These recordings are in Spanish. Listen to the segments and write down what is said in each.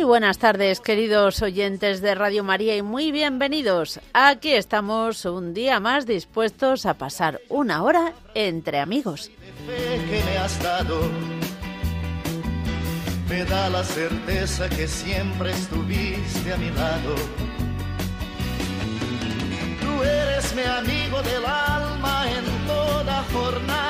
Muy buenas tardes, queridos oyentes de Radio María, y muy bienvenidos. Aquí estamos un día más dispuestos a pasar una hora entre amigos. me da la certeza que siempre estuviste a mi lado. Tú eres mi amigo del alma en toda jornada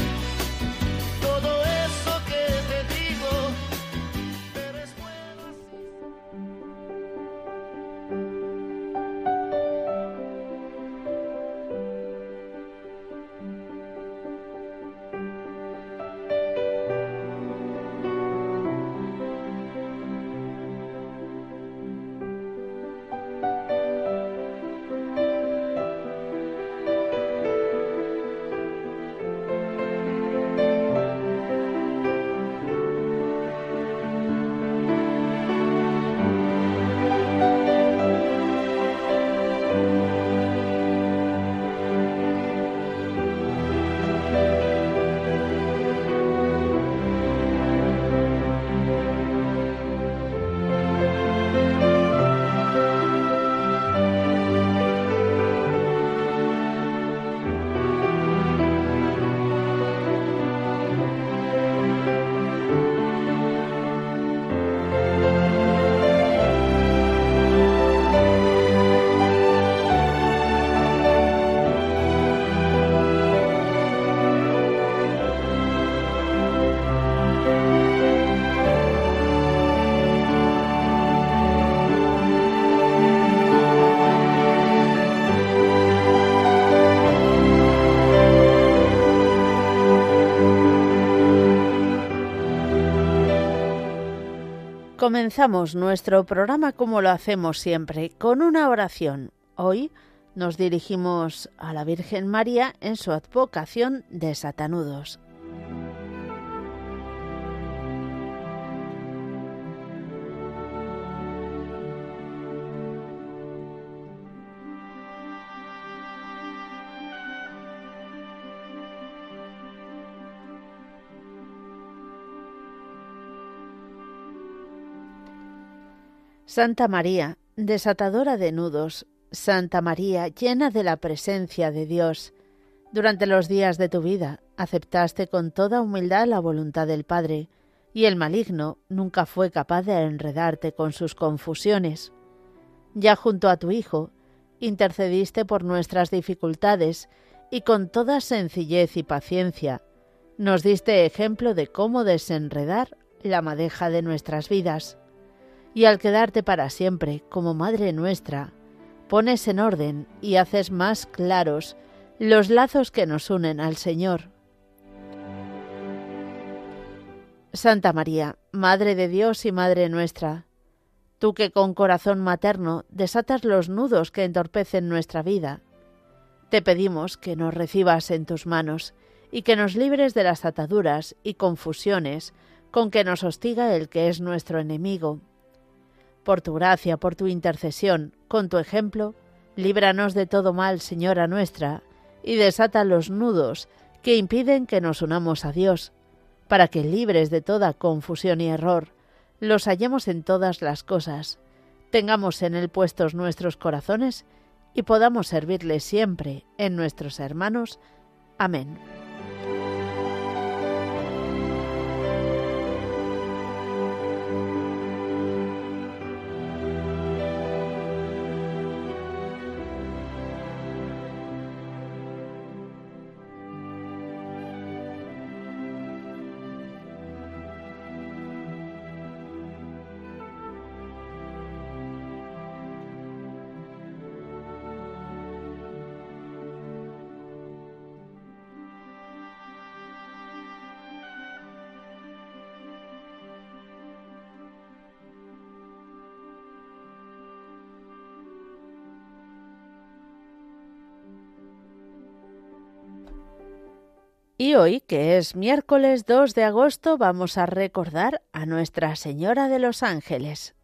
todo eso que te digo, Comenzamos nuestro programa como lo hacemos siempre, con una oración. Hoy nos dirigimos a la Virgen María en su advocación de Satanudos. Santa María, desatadora de nudos, Santa María, llena de la presencia de Dios, durante los días de tu vida aceptaste con toda humildad la voluntad del Padre, y el maligno nunca fue capaz de enredarte con sus confusiones. Ya junto a tu Hijo, intercediste por nuestras dificultades y con toda sencillez y paciencia nos diste ejemplo de cómo desenredar la madeja de nuestras vidas y al quedarte para siempre como Madre nuestra, pones en orden y haces más claros los lazos que nos unen al Señor. Santa María, Madre de Dios y Madre nuestra, tú que con corazón materno desatas los nudos que entorpecen nuestra vida, te pedimos que nos recibas en tus manos y que nos libres de las ataduras y confusiones con que nos hostiga el que es nuestro enemigo por tu gracia, por tu intercesión, con tu ejemplo, líbranos de todo mal, Señora nuestra, y desata los nudos que impiden que nos unamos a Dios, para que libres de toda confusión y error, los hallemos en todas las cosas, tengamos en él puestos nuestros corazones y podamos servirle siempre en nuestros hermanos. Amén. Y hoy, que es miércoles 2 de agosto, vamos a recordar a Nuestra Señora de los Ángeles.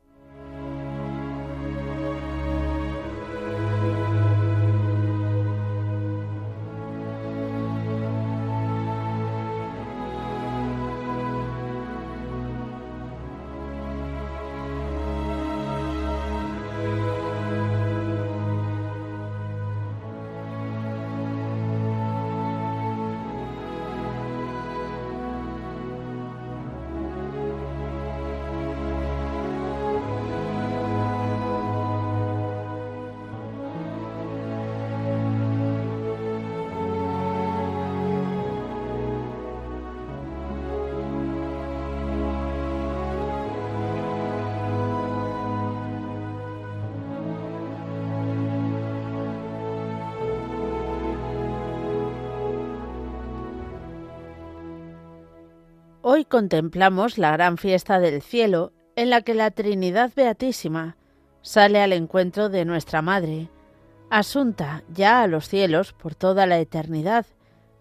Hoy contemplamos la gran fiesta del cielo en la que la Trinidad Beatísima sale al encuentro de nuestra Madre, asunta ya a los cielos por toda la eternidad,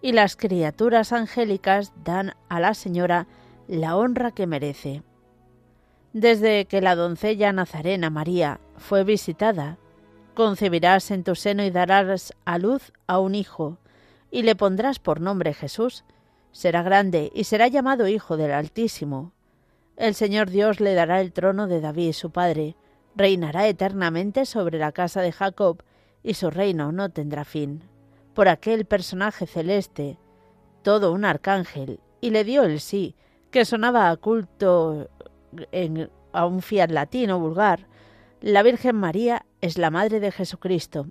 y las criaturas angélicas dan a la Señora la honra que merece. Desde que la doncella nazarena María fue visitada, concebirás en tu seno y darás a luz a un hijo, y le pondrás por nombre Jesús, Será grande y será llamado Hijo del Altísimo. El Señor Dios le dará el trono de David, su padre, reinará eternamente sobre la casa de Jacob, y su reino no tendrá fin. Por aquel personaje celeste, todo un arcángel, y le dio el sí, que sonaba a culto a un fiat latino vulgar, la Virgen María es la Madre de Jesucristo.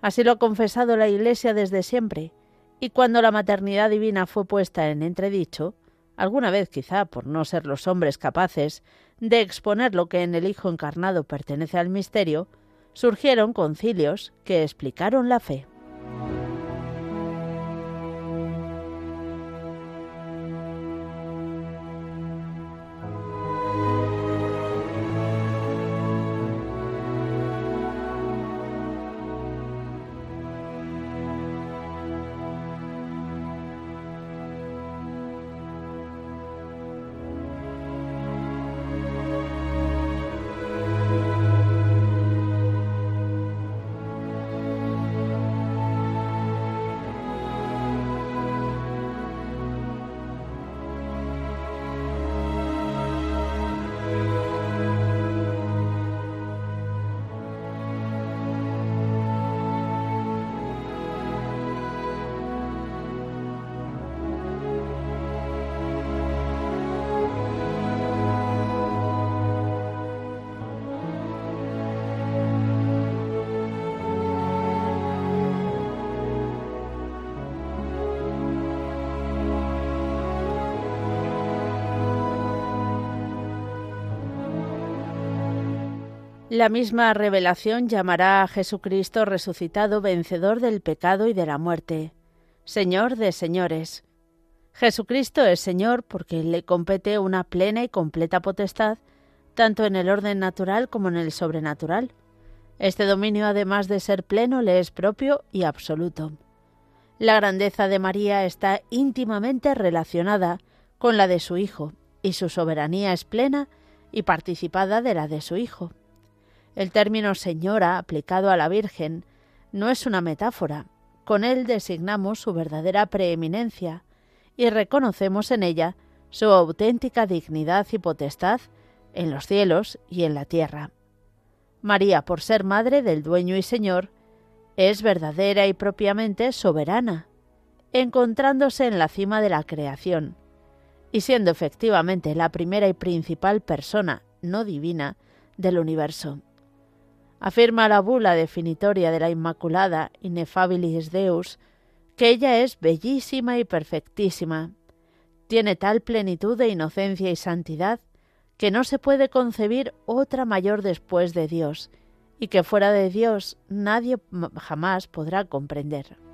Así lo ha confesado la Iglesia desde siempre, y cuando la maternidad divina fue puesta en entredicho, alguna vez quizá por no ser los hombres capaces de exponer lo que en el Hijo encarnado pertenece al misterio, surgieron concilios que explicaron la fe. La misma revelación llamará a Jesucristo resucitado vencedor del pecado y de la muerte, Señor de señores. Jesucristo es Señor porque le compete una plena y completa potestad, tanto en el orden natural como en el sobrenatural. Este dominio, además de ser pleno, le es propio y absoluto. La grandeza de María está íntimamente relacionada con la de su Hijo, y su soberanía es plena y participada de la de su Hijo. El término señora aplicado a la Virgen no es una metáfora. Con él designamos su verdadera preeminencia y reconocemos en ella su auténtica dignidad y potestad en los cielos y en la tierra. María, por ser madre del dueño y señor, es verdadera y propiamente soberana, encontrándose en la cima de la creación, y siendo efectivamente la primera y principal persona no divina del universo. Afirma la bula definitoria de la Inmaculada Ineffabilis Deus que ella es bellísima y perfectísima. Tiene tal plenitud de inocencia y santidad que no se puede concebir otra mayor después de Dios, y que fuera de Dios nadie jamás podrá comprender.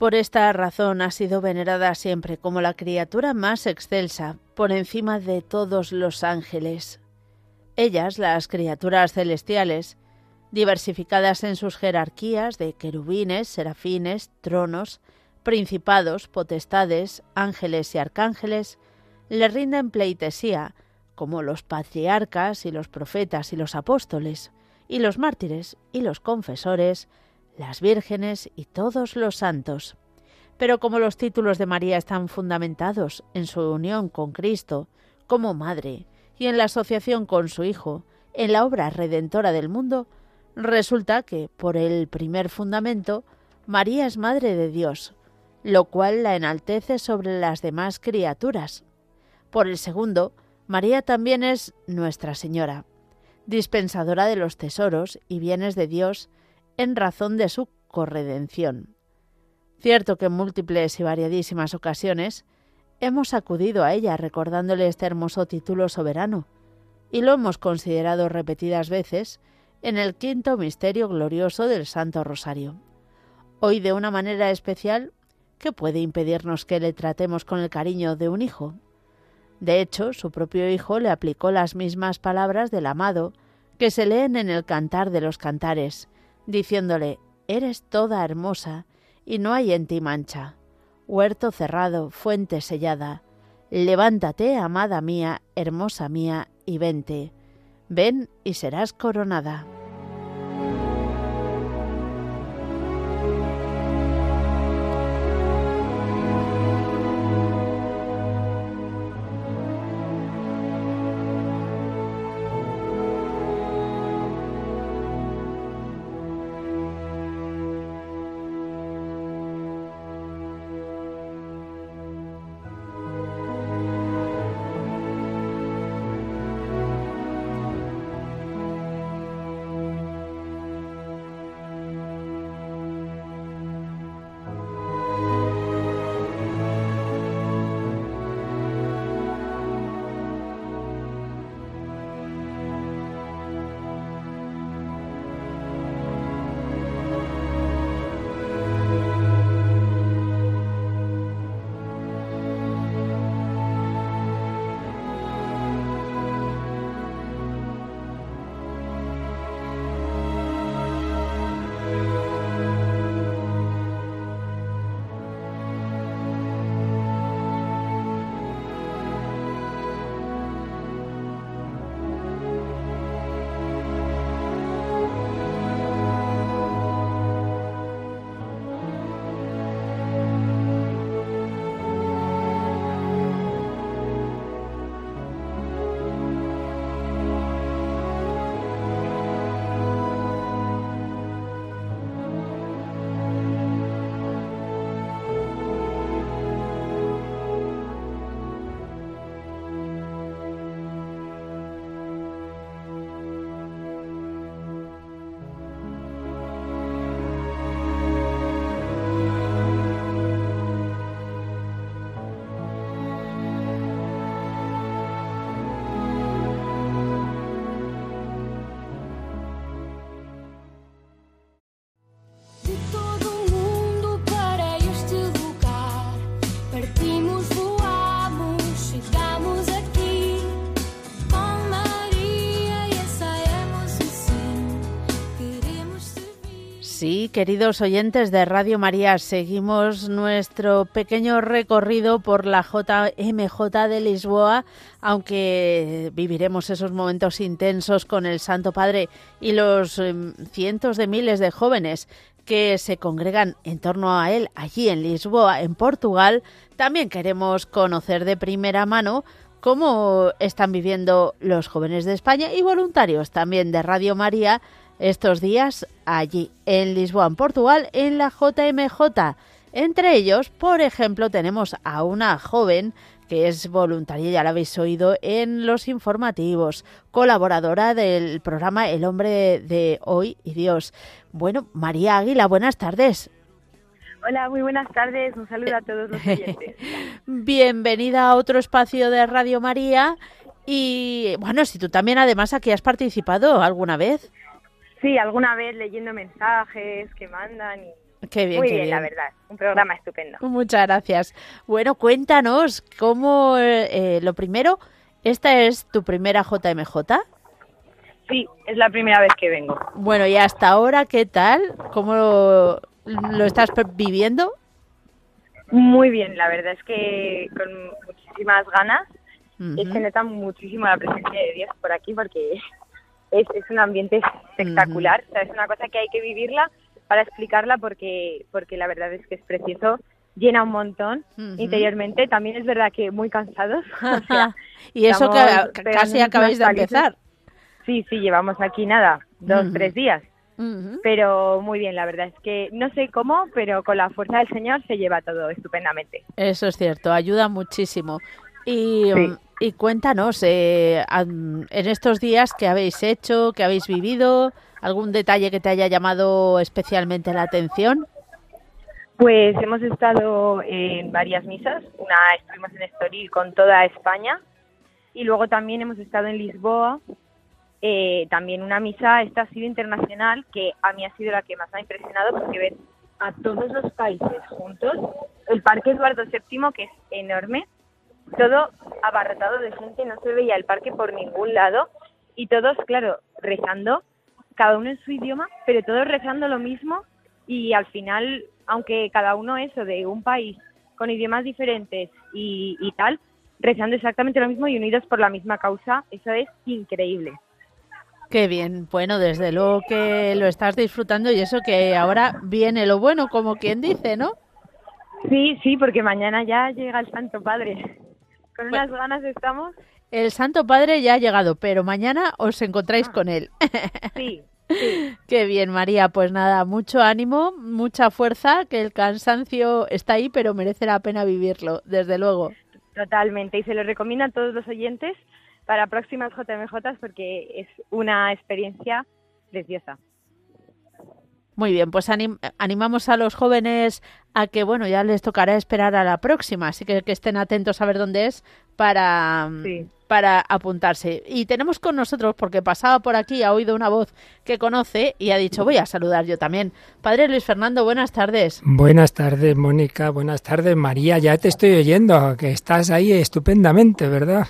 Por esta razón ha sido venerada siempre como la criatura más excelsa, por encima de todos los ángeles. Ellas, las criaturas celestiales, diversificadas en sus jerarquías de querubines, serafines, tronos, principados, potestades, ángeles y arcángeles, le rinden pleitesía, como los patriarcas y los profetas y los apóstoles, y los mártires y los confesores, las vírgenes y todos los santos. Pero como los títulos de María están fundamentados en su unión con Cristo como madre y en la asociación con su Hijo, en la obra redentora del mundo, resulta que, por el primer fundamento, María es Madre de Dios, lo cual la enaltece sobre las demás criaturas. Por el segundo, María también es Nuestra Señora, dispensadora de los tesoros y bienes de Dios en razón de su corredención. Cierto que en múltiples y variadísimas ocasiones hemos acudido a ella recordándole este hermoso título soberano, y lo hemos considerado repetidas veces en el quinto misterio glorioso del Santo Rosario. Hoy de una manera especial, ¿qué puede impedirnos que le tratemos con el cariño de un hijo? De hecho, su propio hijo le aplicó las mismas palabras del amado que se leen en el Cantar de los Cantares, diciéndole, Eres toda hermosa, y no hay en ti mancha. Huerto cerrado, fuente sellada. Levántate, amada mía, hermosa mía, y vente. Ven y serás coronada. Queridos oyentes de Radio María, seguimos nuestro pequeño recorrido por la JMJ de Lisboa, aunque viviremos esos momentos intensos con el Santo Padre y los em, cientos de miles de jóvenes que se congregan en torno a él allí en Lisboa, en Portugal. También queremos conocer de primera mano cómo están viviendo los jóvenes de España y voluntarios también de Radio María estos días allí en Lisboa, en Portugal, en la JMJ. Entre ellos, por ejemplo, tenemos a una joven que es voluntaria, ya la habéis oído en los informativos, colaboradora del programa El hombre de hoy y Dios. Bueno, María Águila, buenas tardes. Hola, muy buenas tardes. Un saludo a todos los oyentes. Bienvenida a otro espacio de Radio María. Y bueno, si tú también además aquí has participado alguna vez. Sí, alguna vez leyendo mensajes que mandan y Qué bien, Muy qué bien, bien. la verdad. Un programa estupendo. Muchas gracias. Bueno, cuéntanos cómo, eh, lo primero, ¿esta es tu primera JMJ? Sí, es la primera vez que vengo. Bueno, y hasta ahora, ¿qué tal? ¿Cómo lo, lo estás viviendo? Muy bien, la verdad es que con muchísimas ganas. Ujú. Es que nota muchísimo la presencia de Dios por aquí porque es, es un ambiente espectacular. O sea, es una cosa que hay que vivirla para explicarla porque, porque la verdad es que es precioso. Llena un montón interiormente. También es verdad que muy cansados. O sea, y eso que casi acabáis de empezar. Sí, sí, llevamos aquí nada, dos, tres días. Pero muy bien, la verdad es que no sé cómo, pero con la fuerza del Señor se lleva todo estupendamente. Eso es cierto, ayuda muchísimo. Y, Sí. Y cuéntanos, eh, en estos días, ¿qué habéis hecho? ¿Qué habéis vivido? ¿Algún detalle que te haya llamado especialmente la atención? Pues hemos estado en varias misas. Una estuvimos en Estoril con toda España y luego también hemos estado en Lisboa. eh, también una misa, esta ha sido internacional, que a mí ha sido la que más me ha impresionado porque ver a todos los países juntos, el Parque Eduardo VII, que es enorme, todo abarrotado de gente, no se veía el parque por ningún lado y todos, claro, rezando, cada uno en su idioma, pero todos rezando lo mismo y al final, aunque cada uno eso de un país con idiomas diferentes y, y tal, rezando exactamente lo mismo y unidos por la misma causa, eso es increíble. Qué bien, bueno, desde luego que lo estás disfrutando y eso que ahora viene lo bueno, como quien dice, ¿no? Sí, sí, porque mañana ya llega el Santo Padre. Con unas ganas estamos. El Santo Padre ya ha llegado, pero mañana os encontráis con él. Sí, Qué bien, María. Pues nada, mucho ánimo, mucha fuerza, que el cansancio está ahí, pero merece la pena vivirlo, desde luego. totalmente. Y se lo recomiendo a todos los oyentes para próximas JMJ porque es una experiencia preciosa. Muy bien, pues anim- animamos a los jóvenes a que, bueno, ya les tocará esperar a la próxima, así que que estén atentos a ver dónde es para, Sí. para apuntarse. Y tenemos con nosotros, porque pasaba por aquí, ha oído una voz que conoce y ha dicho, voy a saludar yo también. Padre Luis Fernando, buenas tardes. Buenas tardes, Mónica. Buenas tardes, María. Ya te estoy oyendo, que estás ahí estupendamente, ¿verdad?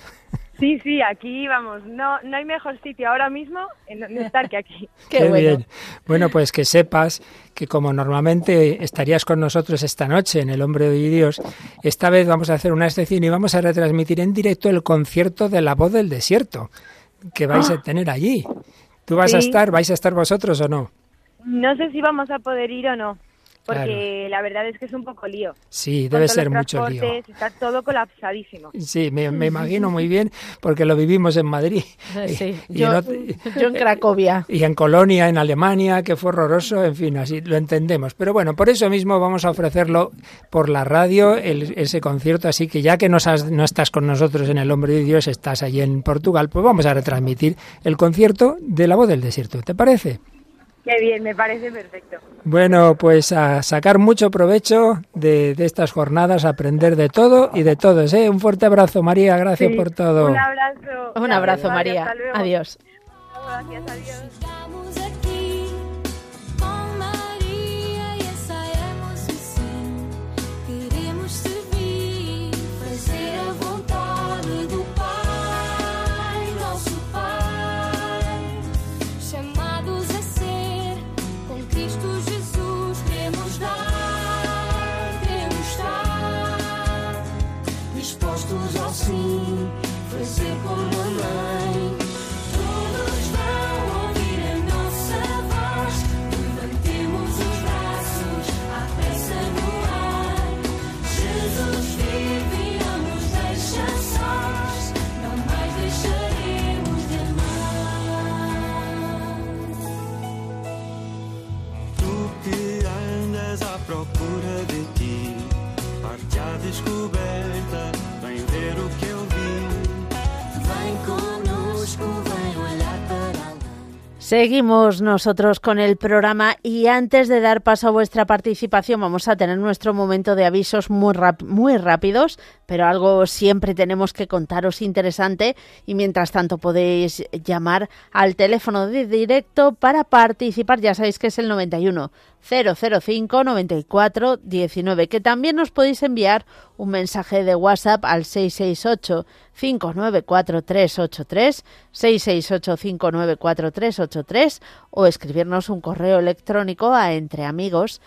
Sí, sí, aquí vamos. No, no hay mejor sitio ahora mismo en donde estar que aquí. Qué, bueno. bien. Bueno, pues que sepas que como normalmente estarías con nosotros esta noche en El Hombre de Dios, esta vez vamos a hacer una excepción y vamos a retransmitir en directo el concierto de La Voz del Desierto que vais a tener allí. ¿Tú vas a estar? ¿Vais a estar vosotros o no? No sé si vamos a poder ir o no, porque la verdad es que es un poco lío. Sí, debe ser mucho lío. transportes, Está todo colapsadísimo. Sí, me, me imagino muy bien porque lo vivimos en Madrid. Sí, Y yo, en ot- yo en Cracovia. y en Colonia, en Alemania, que fue horroroso, en fin, así lo entendemos. Pero bueno, por eso mismo vamos a ofrecerlo por la radio, el- ese concierto, así que ya que no, has- no estás con nosotros en El Hombre de Dios, estás allí en Portugal, pues vamos a retransmitir el concierto de La Voz del Desierto, ¿te parece? Qué bien, me parece perfecto. Bueno, pues a sacar mucho provecho de, de estas jornadas, a aprender de todo y de todos. ¿eh? Un fuerte abrazo, María, gracias Sí, por todo. Un abrazo. Un abrazo, Gracias, María. hasta luego. Adiós. Gracias, adiós. Procura de ti, parte à descoberta, vem ver o que eu vi. Vem conosco, vem olhar para além. Seguimos nosotros con el programa y antes de dar paso a vuestra participación vamos a tener nuestro momento de avisos muy rápidos pero algo siempre tenemos que contaros interesante y mientras tanto podéis llamar al teléfono de directo para participar, ya sabéis que es el 91 005 94 19, que también os podéis enviar un mensaje de WhatsApp al 668 594 383 668 594 383 o escribirnos un correo electrónico a entreamigos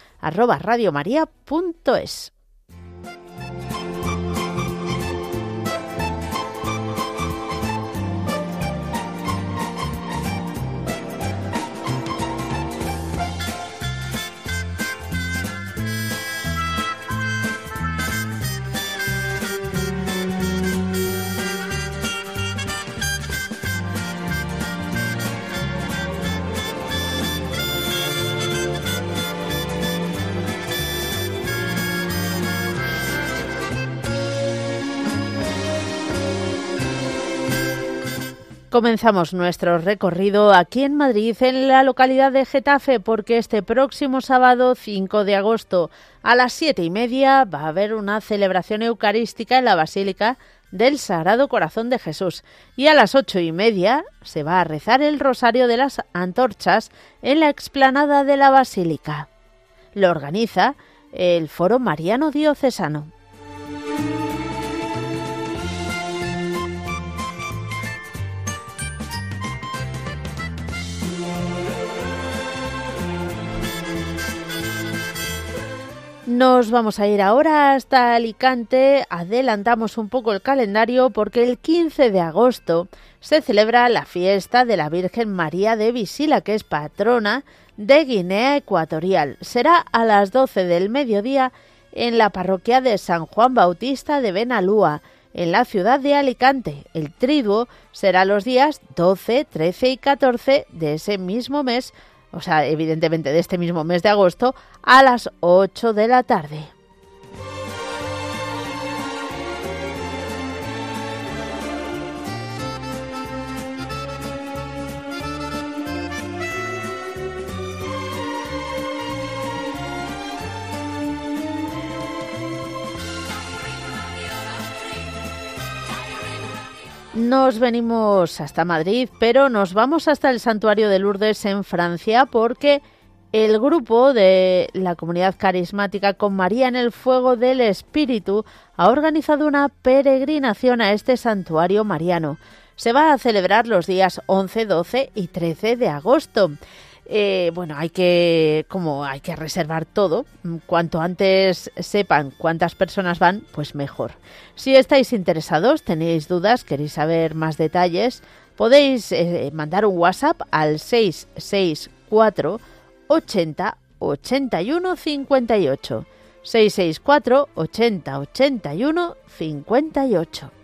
Comenzamos nuestro recorrido aquí en Madrid, en la localidad de Getafe, porque este próximo sábado 5 de agosto a las siete y media va a haber una celebración eucarística en la Basílica del Sagrado Corazón de Jesús y a las ocho y media se va a rezar el Rosario de las Antorchas en la explanada de la Basílica. Lo organiza el Foro Mariano Diocesano. Nos vamos a ir ahora hasta Alicante, adelantamos un poco el calendario porque el 15 de agosto se celebra la fiesta de la Virgen María de Visila, que es patrona de Guinea Ecuatorial. Será a las 12 del mediodía en la parroquia de San Juan Bautista de Benalúa, en la ciudad de Alicante. El triduo será los días 12, 13 y 14 de ese mismo mes o sea, evidentemente de este mismo mes de agosto, a las 8 de la tarde. Nos venimos hasta Madrid, pero nos vamos hasta el santuario de Lourdes en Francia porque el grupo de la comunidad carismática con María en el Fuego del Espíritu ha organizado una peregrinación a este santuario mariano. Se va a celebrar los días 11, 12 y 13 de agosto. Eh, bueno, hay que, como hay que reservar todo, cuanto antes sepan cuántas personas van, pues mejor. Si estáis interesados, tenéis dudas, queréis saber más detalles, podéis eh, mandar un WhatsApp al 664 80 81 58. 664 80 81 58.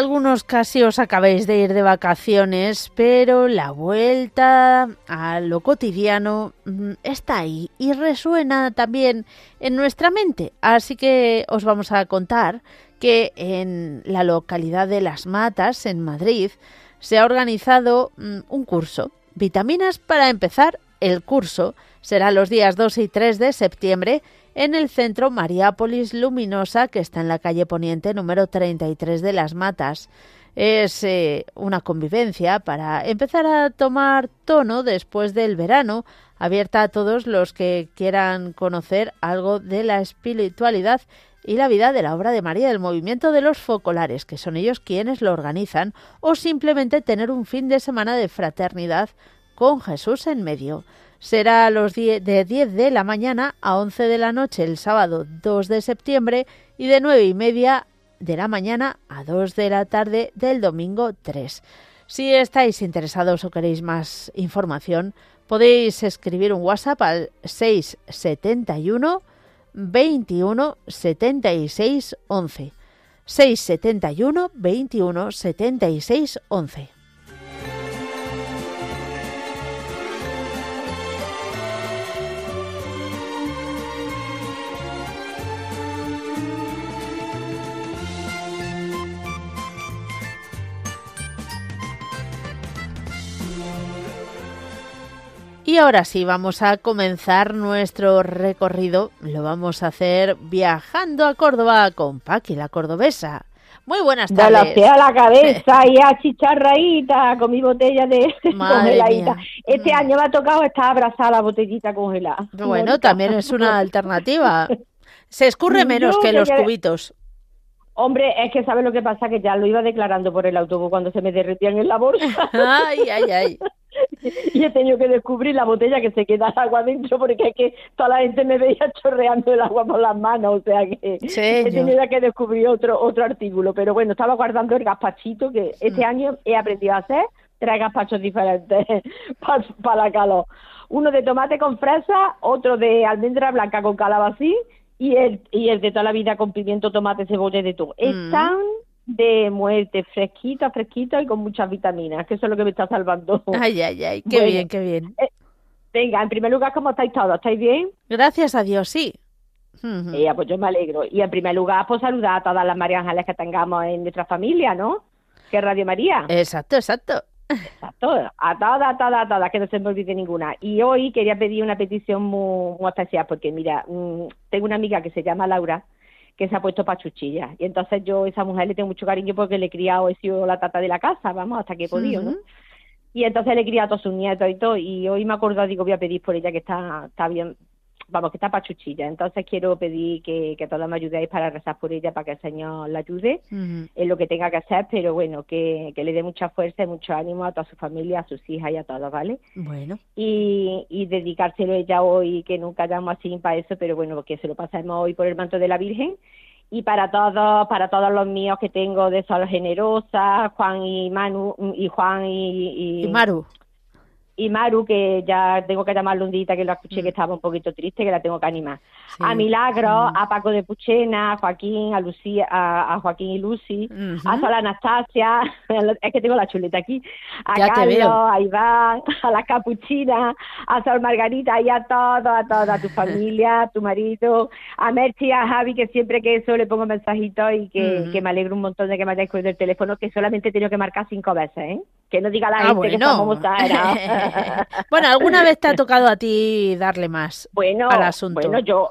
Algunos casi os acabáis de ir de vacaciones, pero la vuelta a lo cotidiano mm, está ahí y resuena también en nuestra mente. Así que os vamos a contar que en la localidad de Las Matas, en Madrid, se ha organizado mm, un curso. Vitaminas para empezar. El curso será los días 2 y 3 de septiembre en el centro Mariápolis Luminosa, que está en la calle Poniente número 33 de Las Matas. Es eh, una convivencia para empezar a tomar tono después del verano, abierta a todos los que quieran conocer algo de la espiritualidad y la vida de la obra de María del movimiento de los focolares, que son ellos quienes lo organizan, o simplemente tener un fin de semana de fraternidad con Jesús en medio. Será a los 10 de 10 de la mañana a 11 de la noche el sábado 2 de septiembre y de 9 y media de la mañana a 2 de la tarde del domingo 3. Si estáis interesados o queréis más información, podéis escribir un WhatsApp al 671 21 76 11. 671 21 76 11. Y ahora sí, vamos a comenzar nuestro recorrido. Lo vamos a hacer viajando a Córdoba con Paqui, la cordobesa. Muy buenas De la tardes. pie a la cabeza y a chicharraíta con mi botella de congeladita. Este año me ha tocado estar abrazada la botellita congelada. Bueno, también es una alternativa. Se escurre menos Yo que los cubitos. Hombre, es que ¿sabes lo que pasa? Que ya lo iba declarando por el autobús cuando se me derretían en la bolsa Ay, ay, ay. y he tenido que descubrir la botella que se queda el agua dentro porque es que toda la gente me veía chorreando el agua por las manos, o sea que he tenido que descubrir otro otro artículo, pero bueno, estaba guardando el gazpachito que Mm. este año he aprendido a hacer tres gazpachos diferentes para la calor. Uno de tomate con fresa, otro de almendra blanca con calabacín y el y el de toda la vida con pimiento, tomate, cebolla y de todo. Mm. Están de muerte, fresquita, fresquita y con muchas vitaminas, que eso es lo que me está salvando. Ay, ay, ay. Qué Bueno. bien, qué bien. Venga, en primer lugar, ¿cómo estáis todos? ¿Estáis bien? Gracias a Dios, sí. Eh, pues yo me alegro. Y en primer lugar, pues saludar a todas las María Ángeles que tengamos en nuestra familia, ¿no? Que Radio María. Exacto, exacto. Exacto. A todas, a todas, a todas, que no se me olvide ninguna. Y hoy quería pedir una petición muy, muy especial, porque mira, mm, tengo una amiga que se llama Laura, que se ha puesto pachuchilla. Y entonces yo a esa mujer le tengo mucho cariño porque le he criado, he sido la tata de la casa, vamos, hasta que he podido, ¿no? Y entonces le he criado a todos sus nietos y todo. Y hoy me acordado, digo, voy a pedir por ella que está, está bien, vamos, que está pachuchilla. Entonces quiero pedir que, que todos me ayudéis para rezar por ella, para que el Señor la ayude en lo que tenga que hacer, pero bueno, que, que le dé mucha fuerza y mucho ánimo a toda su familia, a sus hijas y a todos, ¿vale? Bueno, Y, y dedicárselo ella hoy, que nunca llamo así para eso, pero bueno, que se lo pasemos hoy por el manto de la Virgen. Y para todos, para todos los míos que tengo de Sol Generosa, Juan y Manu, y Juan y, y Maru. Y Maru, que ya tengo que llamarle un día que lo escuché Mm. que estaba un poquito triste, que la tengo que animar. Sí. A Milagro, Mm. a Paco de Puchena, a Joaquín, a Lucía, a, a Joaquín y Lucy, a Sol Anastasia, es que tengo la chuleta aquí, a Ya Carlos, a Iván, a la Capuchina, a Sol Margarita y a todos, a toda tu familia, a tu marido, a Merchi a Javi, que siempre que eso le pongo mensajitos y que, Ujú. que me alegro un montón de que me hayáis cogido el teléfono, que solamente he tenido que marcar cinco veces, ¿eh? Que no diga la Ah, gente que bueno. somos exagerados. bueno, ¿alguna vez te ha tocado a ti darle más Bueno, al asunto? bueno, yo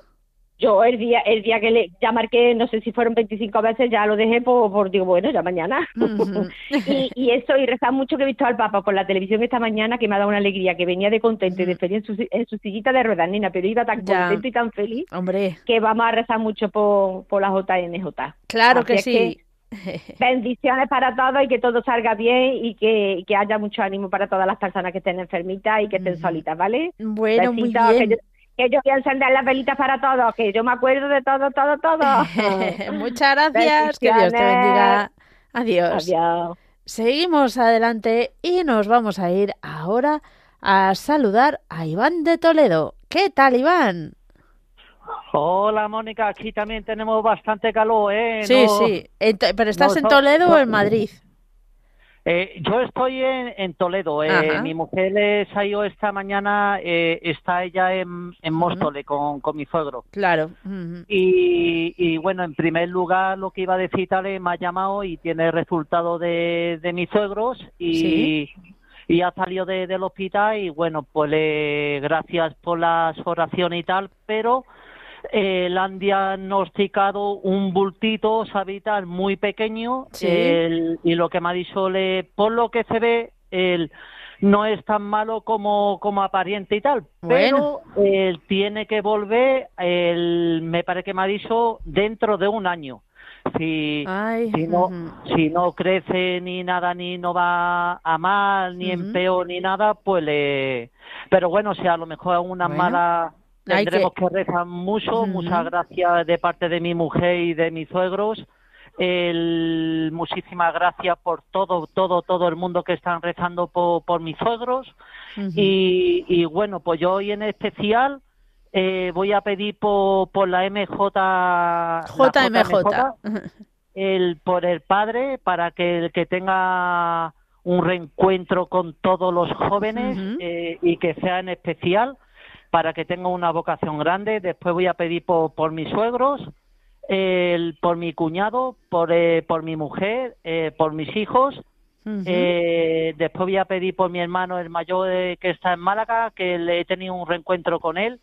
yo el día el día que le ya marqué, no sé si fueron 25 veces, ya lo dejé por, por digo, bueno, ya mañana. Y, y eso, y rezar mucho que he visto al Papa por la televisión esta mañana, que me ha dado una alegría, que venía de contento y de feliz en su, en su sillita de ruedas, nena, pero iba tan Ya. contento y tan feliz Hombre, que vamos a rezar mucho por, por la JNJ. claro Así que sí. Bendiciones para todos y que todo salga bien y que, que haya mucho ánimo para todas las personas que estén enfermitas y que estén Ujú. solitas, ¿vale? Bueno, muy Besitos, Que yo, bien. que yo voy a encender las velitas para todos, que yo me acuerdo de todo, todo, todo. Muchas gracias. Que Dios te bendiga. Adiós. Adiós. Seguimos adelante y nos vamos a ir ahora a saludar a Iván de Toledo. ¿Qué tal, Iván? Hola Mónica, aquí también tenemos bastante calor, ¿eh? Sí, No- sí. ¿Pero estás no, en no, Toledo o en Madrid? Eh, yo estoy en, en Toledo. eh, mi mujer eh, salió esta mañana, eh, está ella en, en Móstoles con, con mi suegro. Claro. Y, y bueno, en primer lugar, lo que iba a decir, tal, me ha llamado y tiene el resultado de, de mis suegros y, Sí. y ha salido de- del hospital y bueno, pues le, gracias por las oraciones y tal, pero eh, le han diagnosticado un bultito sabital muy pequeño Sí. el- y lo que me ha dicho, le, por lo que se ve, el, no es tan malo como, como aparente y tal, Bueno. pero él tiene que volver, el, me parece que me ha dicho, dentro de un año. Si, Ay, si no si no crece ni nada ni no va a mal ni en Ujú. peor ni nada pues le pero bueno si a lo mejor es una Bueno. mala tendremos que- que, rezar mucho. Ujú. muchas gracias de parte de mi mujer y de mis suegros. El, muchísimas gracias por todo todo todo el mundo que están rezando por, por mis suegros. Y, y bueno, pues yo hoy en especial eh, voy a pedir por, por la MJ, la JMJ. el, por el padre, para que el que tenga un reencuentro con todos los jóvenes eh, y que sea en especial para que tenga una vocación grande. Después voy a pedir por, por mis suegros, por mi cuñado, por, eh, por mi mujer, eh, por mis hijos eh, después voy a pedir por mi hermano, el mayor eh, que está en Málaga, que le he tenido un reencuentro con él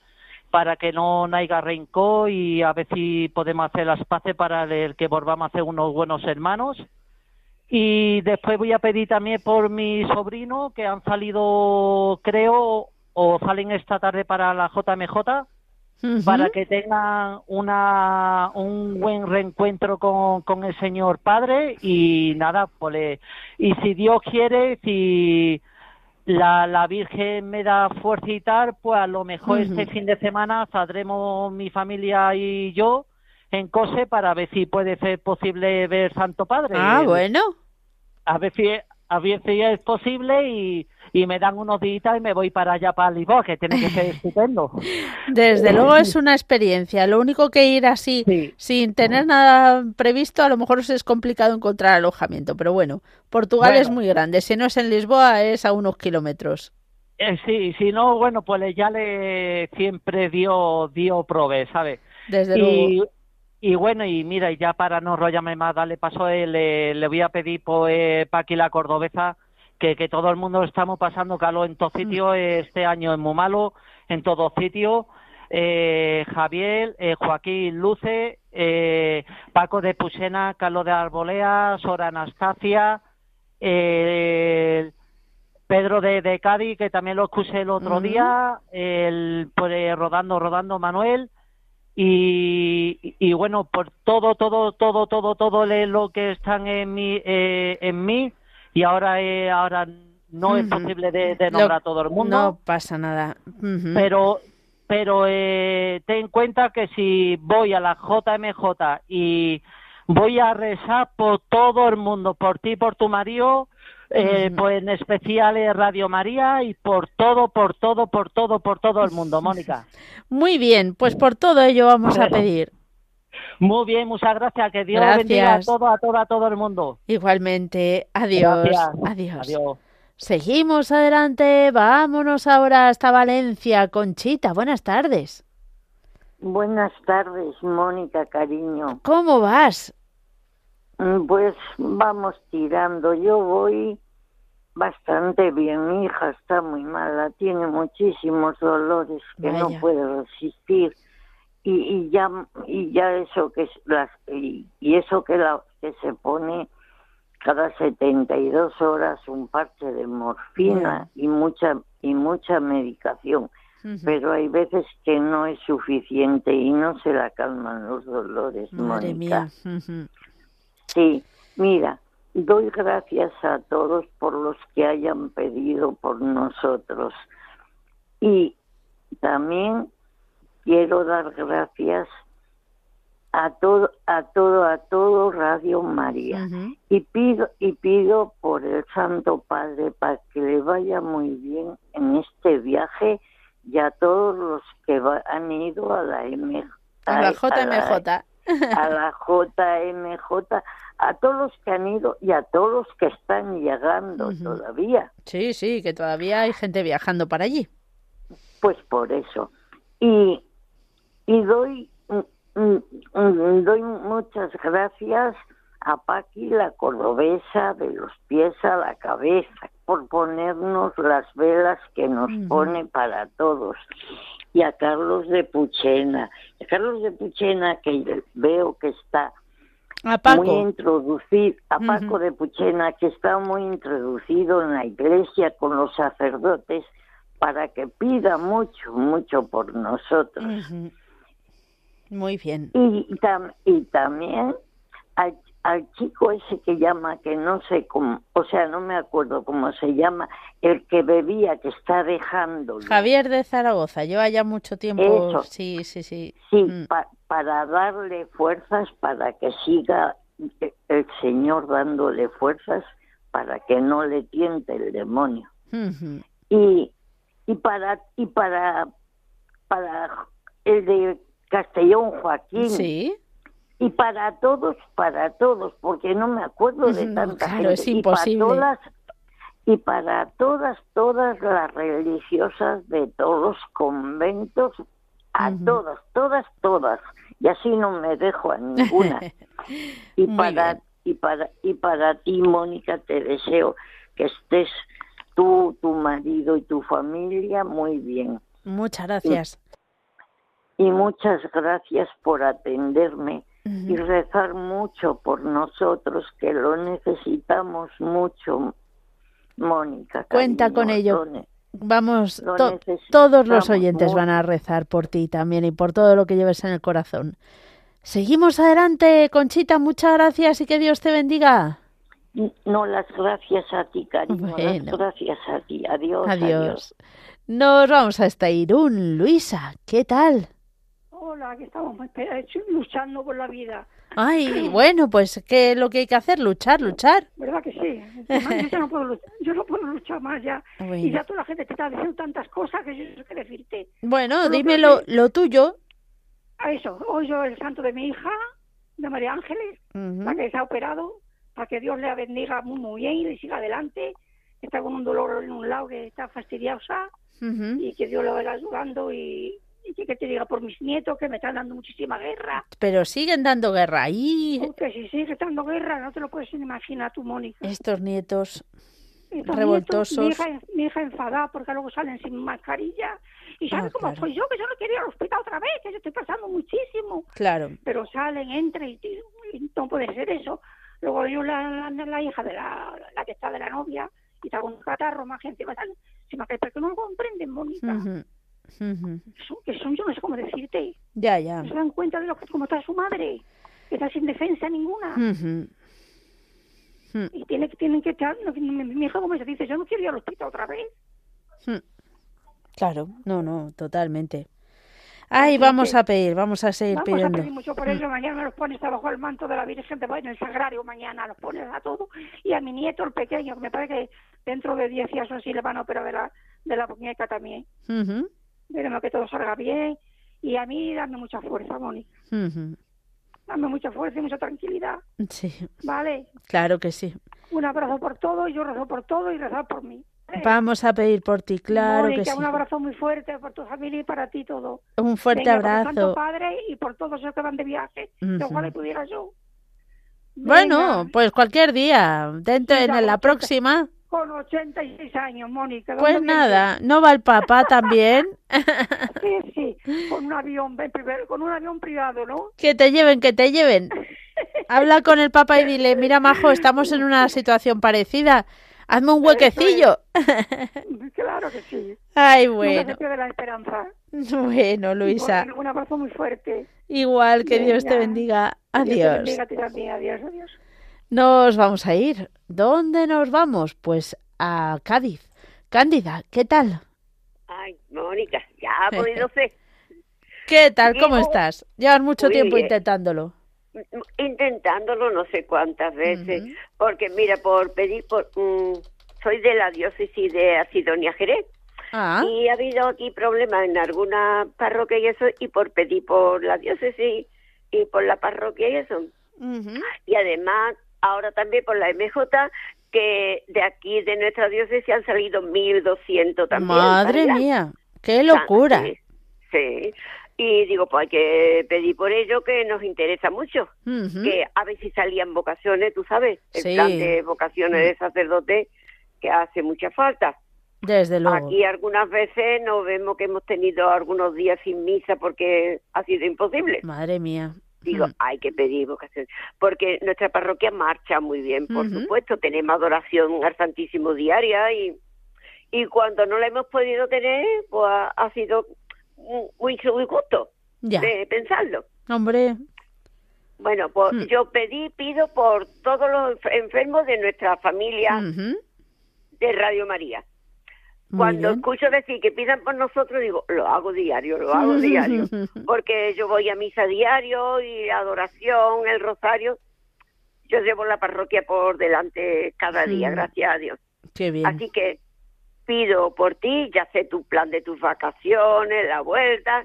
para que no, haya rencor y a ver si podemos hacer las paces para el que volvamos a ser unos buenos hermanos. Y después voy a pedir también por mi sobrino, que han salido, creo, o salen esta tarde para la JMJ, para que tengan una, un buen reencuentro con, con el Señor Padre y nada, pues le- y si Dios quiere, si la, la Virgen me da fuerza y tal, pues a lo mejor este fin de semana saldremos mi familia y yo en Cose para ver si puede ser posible ver Santo Padre. Ah, bueno. A ver si, a ver si es posible y, y me dan unos días y me voy para allá, para Lisboa, que tiene que ser estupendo. Desde luego es una experiencia. Lo único que ir así, Sí. sin tener nada previsto, a lo mejor os es complicado encontrar alojamiento. Pero bueno, Portugal Bueno. es muy grande. Si no es en Lisboa, es a unos kilómetros. Eh, sí, si no, bueno, pues ya le siempre dio, dio prove, ¿sabes? Desde Y, luego. Y bueno, y mira, y ya para no enrollarme más, darle paso, eh, le, le voy a pedir pues, eh, pa' aquí la cordobesa que, que todo el mundo estamos pasando calor en todos Mm. sitios, eh, este año es muy malo, en todos sitios. Eh, Javier, eh, Joaquín Luce, Paco de Puchena, Carlos de Arbolea, Sora Anastasia, Pedro de, de Cádiz, que también lo escuché el otro Ujú. día, el, pues, Rodando, Rodando Manuel, y, y- bueno, por todo, todo, todo, todo, todo lo que están en mí, eh, en mí, y ahora, eh, ahora no es posible de, de Lo- nombrar a todo el mundo. No pasa nada. Pero pero eh, ten en cuenta que si voy a la JMJ y voy a rezar por todo el mundo, por ti, por tu marido, eh, pues en especial eh, Radio María y por todo, por todo, por todo, por todo el mundo, Mónica. Muy bien, pues por todo ello vamos a pedir. Muy bien, muchas gracias, que Dios bendiga a Gracias. todo, a todo, a todo el mundo. Igualmente, adiós. Gracias. Adiós. Adiós. Seguimos adelante, vámonos ahora hasta Valencia. Conchita, buenas tardes. Buenas tardes, Mónica, cariño. ¿Cómo vas? Mm, Pues vamos tirando. Yo voy bastante bien. Mi hija está muy mala, tiene muchísimos dolores que no puede resistir. Y, y ya y ya eso que las y, y eso que la que se pone cada 72 horas un parche de morfina y mucha y mucha medicación pero hay veces que no es suficiente y no se la calman los dolores, Madre Mónica. mía. Sí, mira, doy gracias a todos por los que hayan pedido por nosotros. Y también quiero dar gracias a todo, a todo, a todo Radio María. Y pido y pido por el Santo Padre para que le vaya muy bien en este viaje y a todos los que va- han ido a la M A la a JMJ. a la JMJ a todos los que han ido y a todos los que están llegando todavía. Sí, sí, que todavía hay gente viajando para allí. pues por eso. Y y doy mm, mm, mm, doy muchas gracias a Paqui la cordobesa de los pies a la cabeza por ponernos las velas que nos pone para todos. Y a Carlos de Puchena. A Carlos de Puchena que veo que está A Paco. muy introducido, a. Paco de Puchena, que está muy introducido en la iglesia con los sacerdotes para que pida mucho, mucho por nosotros. Muy bien. Y, tam- y también al, al chico ese que llama, que no sé cómo, o sea, no me acuerdo cómo se llama, el que bebía, que está dejando. Javier de Zaragoza, lleva ya mucho tiempo. Eso. Sí, sí, sí. Sí, Mm. pa- para darle fuerzas, para que siga eh, el Señor dándole fuerzas, para que no le tiente el demonio. Y, y para y para para el de Castellón Joaquín Sí. Y para todos, para todos, porque no me acuerdo de tanta claro, gente. es imposible. Y para todas, y para todas, todas las religiosas de todos los conventos, a todas, todas, todas. Y así no me dejo a ninguna. y para bien. y para y para ti, Mónica, te deseo que estés tú, tu marido y tu familia muy bien. Muchas gracias. Y muchas gracias por atenderme y Ujú. rezar mucho por nosotros, que lo necesitamos mucho, Mónica. Cuenta con cariño, ello. lo Vamos, Lo to- todos los oyentes mucho. van a rezar por ti también y por todo lo que lleves en el corazón. Seguimos adelante, Conchita, muchas gracias y que Dios te bendiga. No, las gracias a ti, cariño. Bueno. Las gracias a ti. Adiós. Adiós. Nos vamos hasta Irún. Luisa, ¿qué tal? Hola, que estamos luchando por la vida. Ay, bueno, pues ¿qué es lo que hay que hacer? Luchar, luchar. ¿Verdad que sí? Además, Yo ya no puedo luchar, yo no puedo luchar más ya. Bueno. Y ya toda la gente te está diciendo tantas cosas que yo no sé qué decirte. Bueno, dime que- lo, lo tuyo. A eso, hoy yo el santo de mi hija, de María Ángeles, Ujú. la que se ha operado, para que Dios le bendiga muy, muy bien y le siga adelante. Está con un dolor en un lado que está fastidiosa y que Dios le vaya ayudando y, y que, que te diga por mis nietos que me están dando muchísima guerra. Pero siguen dando guerra ahí Que si sigue dando guerra, no te lo puedes imaginar tú, Mónica. estos nietos. Estos revoltosos. nietos, mi, hija, mi hija enfadada porque luego salen sin mascarilla. Y ¿sabes Ah, cómo claro. soy yo? Que yo no quería ir al hospital otra vez, que yo estoy pasando muchísimo. Claro. Pero salen, entran y, y no puede ser eso. Luego yo la, la, la hija de la, la que está de la novia y está con un catarro, más gente, más se me cae, porque no lo comprenden, Mónica. Ujú. Ujú. Son, que son, yo no sé cómo decirte. Ya, ya. No se dan cuenta de lo que, cómo está su madre, que está sin defensa ninguna. Y tiene, tienen que estar, no, mi, mi hija como se dice, yo no quiero ir al hospital otra vez. Claro, no, no, totalmente. Ay, vamos a pedir, vamos a seguir Vamos a pidiendo. pedir mucho por eso. Mañana los pones bajo el manto de la Virgen de en el sagrario. Mañana los pones a todos. Y a mi nieto, el pequeño, que me parece que dentro de 10 días o así le van a operar de la, de la muñeca también. Veremos que todo salga bien. Y a mí, dame mucha fuerza, Mónica. ujú. Dame mucha fuerza y mucha tranquilidad. Sí, ¿Vale? claro que sí. Un abrazo por todo. Yo rezo por todo y rezar por mí. ¿vale? Vamos a pedir por ti, claro que sí. un abrazo muy fuerte por tu familia y para ti todo. Un fuerte Venga, por el Santo abrazo. Padre y por todos los que van de viaje. Que Ujú. ojalá pudiera yo. Bueno, Venga. pues cualquier día, dentro Sí, en la ochenta. próxima, Con 86 años, Mónica. ¿dónde pues nada, no va el papá también. Sí, sí, con un avión, con un avión privado, ¿no? Que te lleven, que te lleven. Habla con el papá y dile, mira, Majo, estamos en una situación parecida. Hazme un huequecillo. Claro que sí. Ay, bueno. pierde la esperanza. Bueno, Luisa. Bueno, Un abrazo muy fuerte. Igual, que Dios te bendiga. Que Dios te Adiós. bendiga a ti también. Adiós, adiós. Nos vamos a ir. ¿Dónde nos vamos? Pues a Cádiz. Cándida, ¿qué tal? Ay, Mónica, ya ha podido ser. ¿Qué tal? ¿Cómo estás? Llevas mucho tiempo bien. intentándolo. Intentándolo no sé cuántas veces, porque mira, por pedir, por, mm, soy de la diócesis de Asidonia Jerez. Ah, Y ha habido aquí problemas en alguna parroquia y eso, y por pedir por la diócesis y por la parroquia y eso. Y además, ahora también por la MJ, que de aquí, de nuestra diócesis, han salido 1.200 también. madre mía, qué locura. Sí, sí. Y digo, pues hay que pedir por ello que nos interesa mucho. Que a ver si salían vocaciones, tú sabes, el Sí. plan de vocaciones de sacerdote que hace mucha falta. Desde luego. Aquí algunas veces nos vemos que hemos tenido algunos días sin misa porque ha sido imposible. Madre mía. Digo, Mm. hay que pedir vocación. Porque nuestra parroquia marcha muy bien, por supuesto. Tenemos adoración al Santísimo diaria y, y cuando no la hemos podido tener, pues ha, ha sido muy, muy gusto Ya. de pensarlo. Hombre, Bueno, pues Mm. yo pedí, pido por todos los enf- enfermos de nuestra familia de Radio María. Muy Cuando bien. escucho decir que pidan por nosotros, digo, lo hago diario, lo hago diario. Porque yo voy a misa diario y adoración, el rosario. Yo llevo la parroquia por delante cada día, gracias a Dios. Qué bien. Así que pido por ti, ya sé tu plan de tus vacaciones, la vuelta.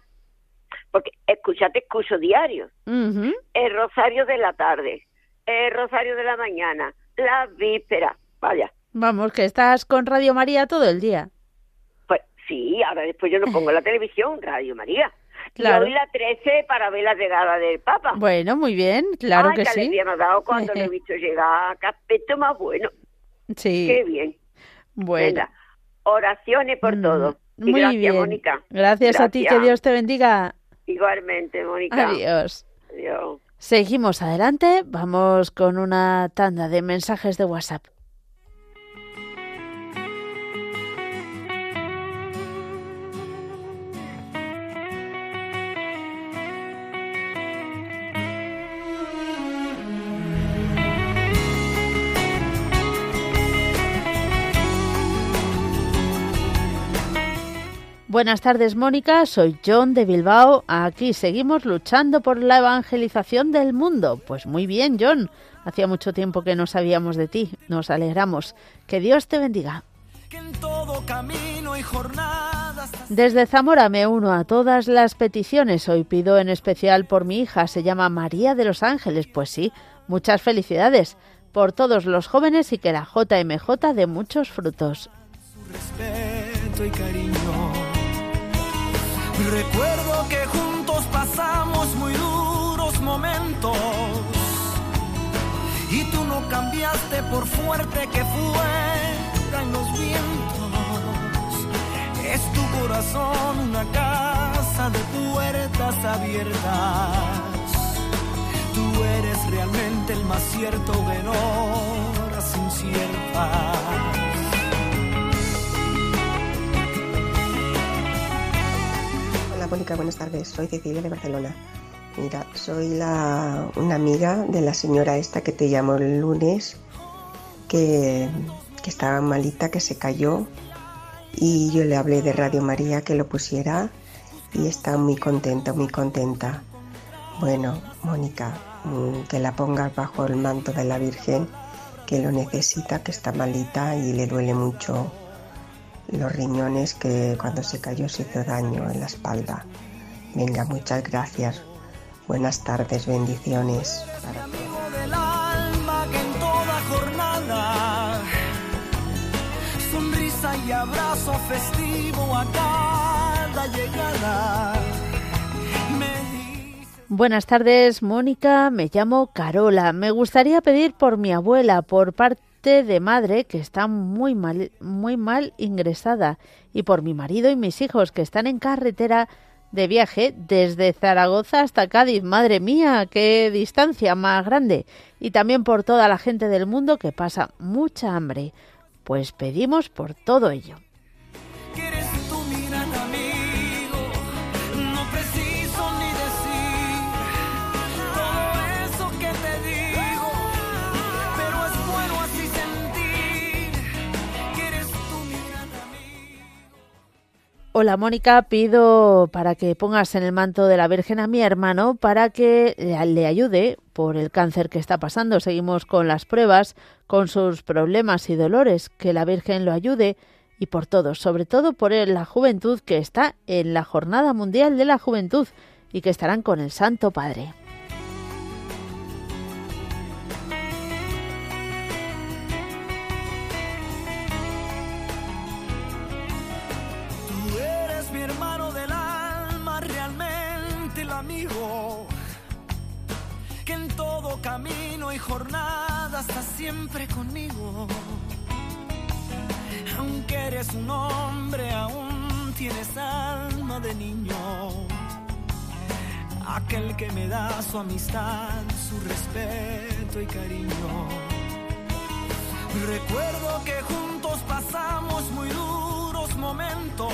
Porque escúchate, escucho diario. El rosario de la tarde, el rosario de la mañana, la víspera. Vaya, Vamos, que estás con Radio María todo el día. pues sí, ahora después yo no pongo la televisión, Radio María. Claro. Y hoy la 13 para ver la llegada del Papa. Bueno, muy bien, claro Ay, que sí. alegría me ha dado cuando lo he visto llegar. Qué aspecto más bueno. Sí. Qué bien. Bueno. Venga, oraciones por Mm, todo. Y Muy gracias, bien. Mónica. Gracias, a ti, que Gracias. Dios te bendiga. Igualmente, Mónica. Adiós. Adiós. Seguimos adelante, vamos con una tanda de mensajes de WhatsApp. Buenas tardes, Mónica. Soy John de Bilbao. Aquí seguimos luchando por la evangelización del mundo. Pues muy bien, John. Hacía mucho tiempo que no sabíamos de ti. Nos alegramos. Que Dios te bendiga. Desde Zamora me uno a todas las peticiones. Hoy pido en especial por mi hija. Se llama María de los Ángeles. Pues sí, muchas felicidades por todos los jóvenes y que la JMJ dé muchos frutos. respeto y cariño. Recuerdo que juntos pasamos muy duros momentos y tú no cambiaste por fuerte que fueran los vientos. Es tu corazón una casa de puertas abiertas. Tú eres realmente el más cierto en horas inciertas. Mónica, buenas tardes. Soy Cecilia de Barcelona. Mira, soy la, una amiga de la señora esta que te llamó el lunes, que, que estaba malita, que se cayó. Y yo le hablé de Radio María que lo pusiera y está muy contenta, muy contenta. Bueno, Mónica, mm, que la pongas bajo el manto de la Virgen, que lo necesita, que está malita y le duele mucho los riñones que cuando se cayó se hizo daño en la espalda. Venga, muchas gracias. Buenas tardes, bendiciones para todos. del alma que en toda jornada sonrisa y abrazo festivo a cada llegada Buenas tardes, Mónica. Me llamo Carola. Me gustaría pedir por mi abuela, por parte de madre, que está muy mal, muy mal ingresada, y por mi marido y mis hijos, que están en carretera de viaje desde Zaragoza hasta Cádiz. Madre mía, qué distancia más grande. Y también por toda la gente del mundo que pasa mucha hambre. Pues pedimos por todo ello. Hola Mónica, pido para que pongas en el manto de la Virgen a mi hermano para que le ayude por el cáncer que está pasando. Seguimos con las pruebas, con sus problemas y dolores, que la Virgen lo ayude y por todos, sobre todo por la juventud que está en la Jornada Mundial de la Juventud y que estarán con el Santo Padre. Siempre conmigo. Aunque eres un hombre, aún tienes alma de niño. aquel que me da su amistad, su respeto y cariño. Recuerdo que juntos pasamos muy duros momentos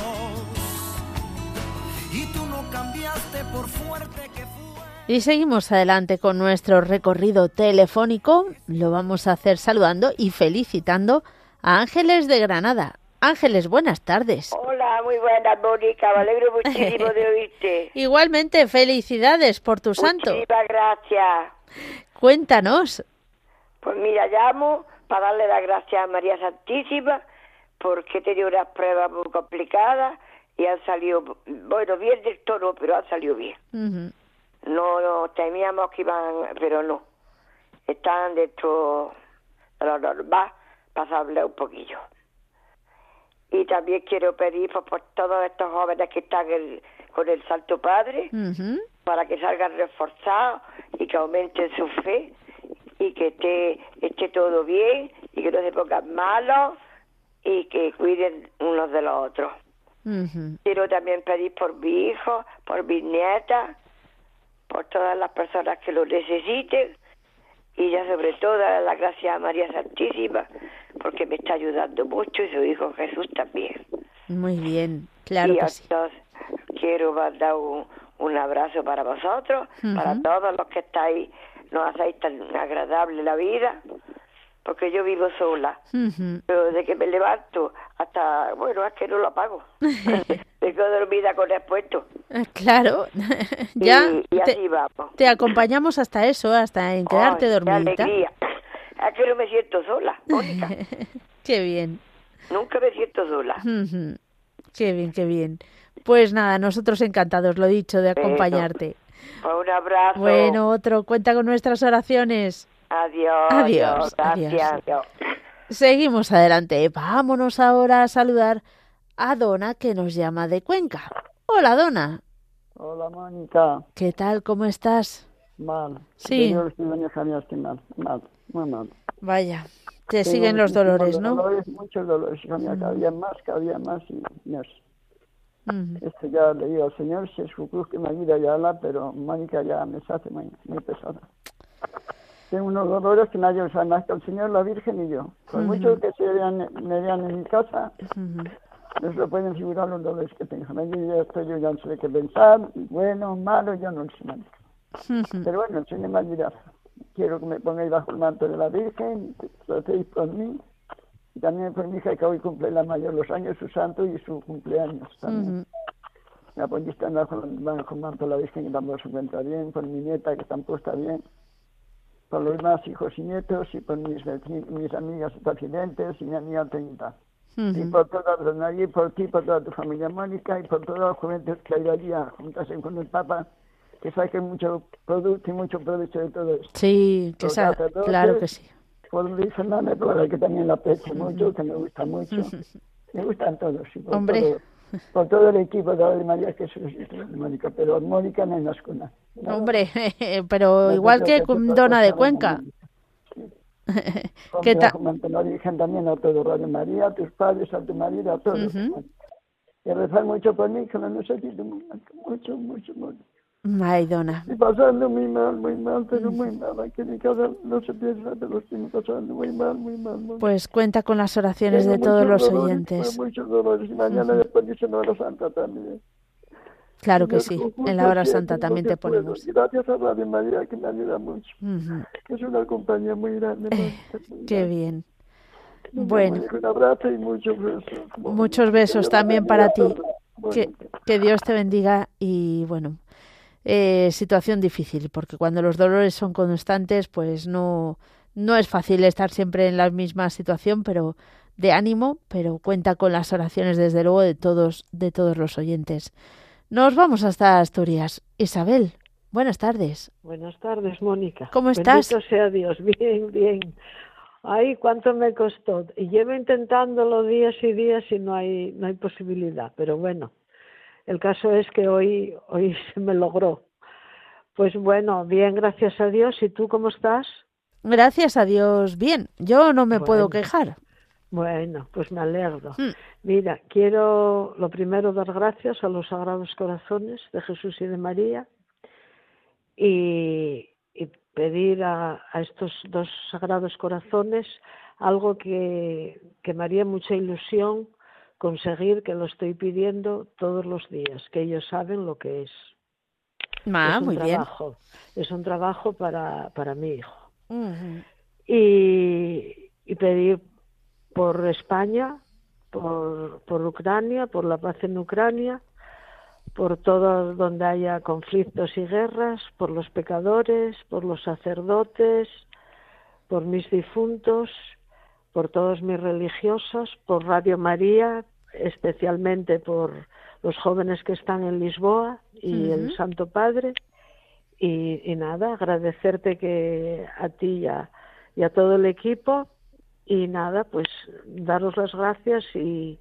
y tú no cambiaste por fuerte que fue. Y seguimos adelante con nuestro recorrido telefónico. Lo vamos a hacer saludando y felicitando a Ángeles de Granada. Ángeles, buenas tardes. Hola, muy buenas, Mónica. Me alegro muchísimo de oírte. Igualmente, felicidades por tu santo. Muchísimas gracias. Cuéntanos. Pues mira, llamo para darle las gracias a María Santísima porque he tenido unas pruebas muy complicadas y han salido, bueno, bien del todo, pero han salido bien. No, no temíamos que iban, pero no. Están dentro de lo normal, pasable un poquillo. Y también quiero pedir pues, por todos estos jóvenes que están con el Santo Padre, para que salgan reforzados y que aumenten su fe y que esté, esté todo bien y que no se pongan malos y que cuiden unos de los otros. Quiero también pedir por mi hijo, por mis nietas, por todas las personas que lo necesiten y ya sobre todo dar las gracias a María Santísima porque me está ayudando mucho y su hijo Jesús también. Muy bien, claro y que sí. quiero mandar un, un abrazo para vosotros, para todos los que estáis, nos hacéis tan agradable la vida, porque yo vivo sola. Ujú. Pero de que me levanto hasta, bueno, es que no lo apago. me quedo dormida con el puesto. Eh, Claro, ya y, y te, así vamos. te acompañamos hasta eso, hasta en quedarte Ay, qué dormidita. alegría. Es que no me siento sola, Mónica. Qué bien. Nunca me siento sola. Qué bien, qué bien. Pues nada, nosotros encantados, lo dicho, de acompañarte. Un abrazo. Bueno, otro, cuenta con nuestras oraciones. Adiós. Adiós, Gracias. adiós. Seguimos adelante. Vámonos ahora a saludar a Dona, que nos llama de Cuenca. Hola, Dona. Hola, Mónica. ¿Qué tal? ¿Cómo estás? Mal. Sí. Yo Javier, estoy mal. Mal. Muy mal. Vaya, te Tengo siguen los dolores, ¿no? Dolores, muchos dolores. mía, cada Mm. día más, cada día más. Y, Dios. Ujú. Esto ya le digo al Señor, si es su cruz que me ayuda ya la, pero Mónica ya me hace muy, muy pesada. Tengo unos dolores que nadie sabe más que el Señor, la Virgen y yo. Por Ujú. mucho que se vean, me vean en mi casa, Ujú. no se lo pueden figurar los dolores que tengo. Yo ya estoy, yo ya no sé qué pensar, bueno, malo, yo no lo sé, Mónica. Ujú. Pero bueno, el Señor me ayuda. Quiero que me pongáis bajo el manto de la Virgen, que lo hacéis por mí. Y también por mi hija que hoy cumple la mayor los años, su santo y su cumpleaños también. Apoyé están bajo, bajo el manto de la Virgen que tampoco se encuentra bien, por mi nieta que tampoco está bien, por los demás hijos y nietos y por mis, veci- mis amigas accidentes y mi amiga Trinita. Y por todas las nadie, por ti, por toda tu familia Mónica y por todos los jóvenes que hay allí a juntarse con el Papa, que saquen mucho producto y mucho provecho de todo esto. Sí, que sacerdotes, claro que sí. Por Luis Fernández, por la que también la aprecio mucho, que me gusta mucho. Me gustan todos. y por Hombre. todo- por todo el equipo de Radio María, es de Mónica, pero Mónica no es más que una. Hombre, pero No, igual que que Dona de Cuenca. ¿Qué tal? la Virgen también a todo Radio María, a tus padres, a tu marido, a todos. Ujú. Y a rezar mucho por mí, que lo necesito mucho, mucho, mucho. Ay, Dona. Estoy pasando muy mal, muy mal, pero muy mal. Aquí en mi casa no se piensa, pero estoy pasando muy mal, muy mal. Muy mal. Pues cuenta con las oraciones Tengo de todos los dolores, oyentes. Muchos dolores. Y mañana Ujú. después dice la hora santa también. Claro que sí, en la hora santa también te ponemos. Y Gracias a Radio María que me ayuda mucho. Ujú. Que es una compañía muy grande. muy Qué bien. grande. Bueno, Un abrazo y muchos besos. muchos besos también para ti. Bueno. Que, que Dios te bendiga y bueno, eh, situación difícil, porque cuando los dolores son constantes, pues no, no es fácil estar siempre en la misma situación, pero de ánimo, pero cuenta con las oraciones desde luego de todos, de todos los oyentes. Nos vamos hasta Asturias. Isabel, buenas tardes. Buenas tardes, Mónica. ¿Cómo estás? Bendito sea Dios. Bien, bien. Ay, cuánto me costó. Y llevo intentándolo días y días y no hay, no hay posibilidad. Pero bueno, el caso es que hoy, hoy se me logró. Pues bueno, bien, gracias a Dios. ¿Y tú cómo estás? Gracias a Dios, bien. Yo no me puedo quejar. Bueno, pues me alegro. Mm. Mira, quiero lo primero dar gracias a los Sagrados Corazones de Jesús y de María y, y pedir a, a estos dos sagrados corazones algo que, que me haría mucha ilusión conseguir, que lo estoy pidiendo todos los días, que ellos saben lo que es. Ah, es un muy bien. trabajo, es un trabajo para, para mi hijo. Y, y pedir por España, por, por Ucrania, por la paz en Ucrania, por todo donde haya conflictos y guerras, por los pecadores, por los sacerdotes, por mis difuntos, por todos mis religiosos, por Radio María, especialmente por los jóvenes que están en Lisboa y el. Santo Padre. Y, y nada, agradecerte que a ti y a, y a todo el equipo. Y nada, pues daros las gracias y,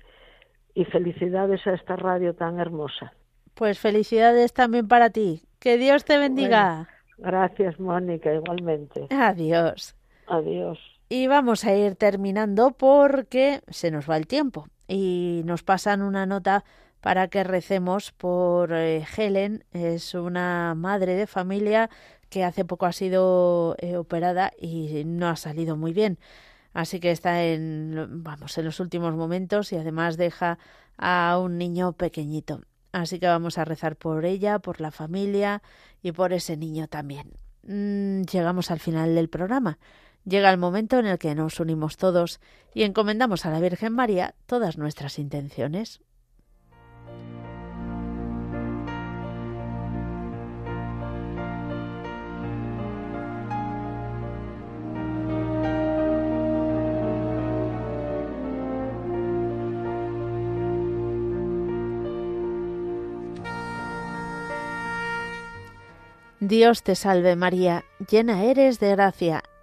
y felicidades a esta radio tan hermosa. Pues felicidades también para ti. Que Dios te bendiga. Gracias, Mónica, igualmente. Adiós. Adiós. Y vamos a ir terminando porque se nos va el tiempo y nos pasan una nota para que recemos por eh, Helen. Es una madre de familia que hace poco ha sido eh, operada y no ha salido muy bien. Así que está en, vamos, en los últimos momentos y además deja a un niño pequeñito. Así que vamos a rezar por ella, por la familia y por ese niño también. Mm, llegamos al final del programa. Llega el momento en el que nos unimos todos y encomendamos a la Virgen María todas nuestras intenciones. Dios te salve María, llena eres de gracia,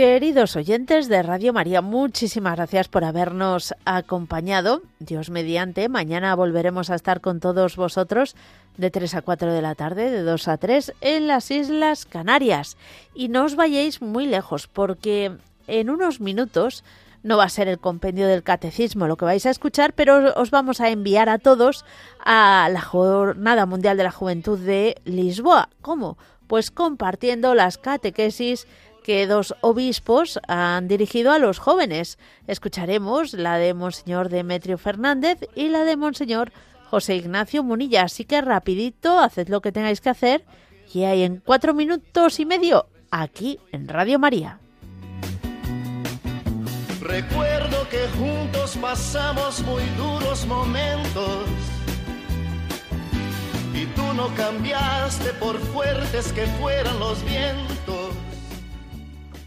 Queridos oyentes de Radio María, muchísimas gracias por habernos acompañado. Dios mediante, mañana volveremos a estar con todos vosotros de 3 a 4 de la tarde, de 2 a 3 en las Islas Canarias. Y no os vayáis muy lejos porque en unos minutos no va a ser el compendio del catecismo lo que vais a escuchar, pero os vamos a enviar a todos a la Jornada Mundial de la Juventud de Lisboa. ¿Cómo? Pues compartiendo las catequesis que dos obispos han dirigido a los jóvenes. Escucharemos la de Monseñor Demetrio Fernández y la de Monseñor José Ignacio Munilla. Así que rapidito, haced lo que tengáis que hacer y hay en cuatro minutos y medio aquí en Radio María. Recuerdo que juntos pasamos muy duros momentos y tú no cambiaste por fuertes que fueran los vientos.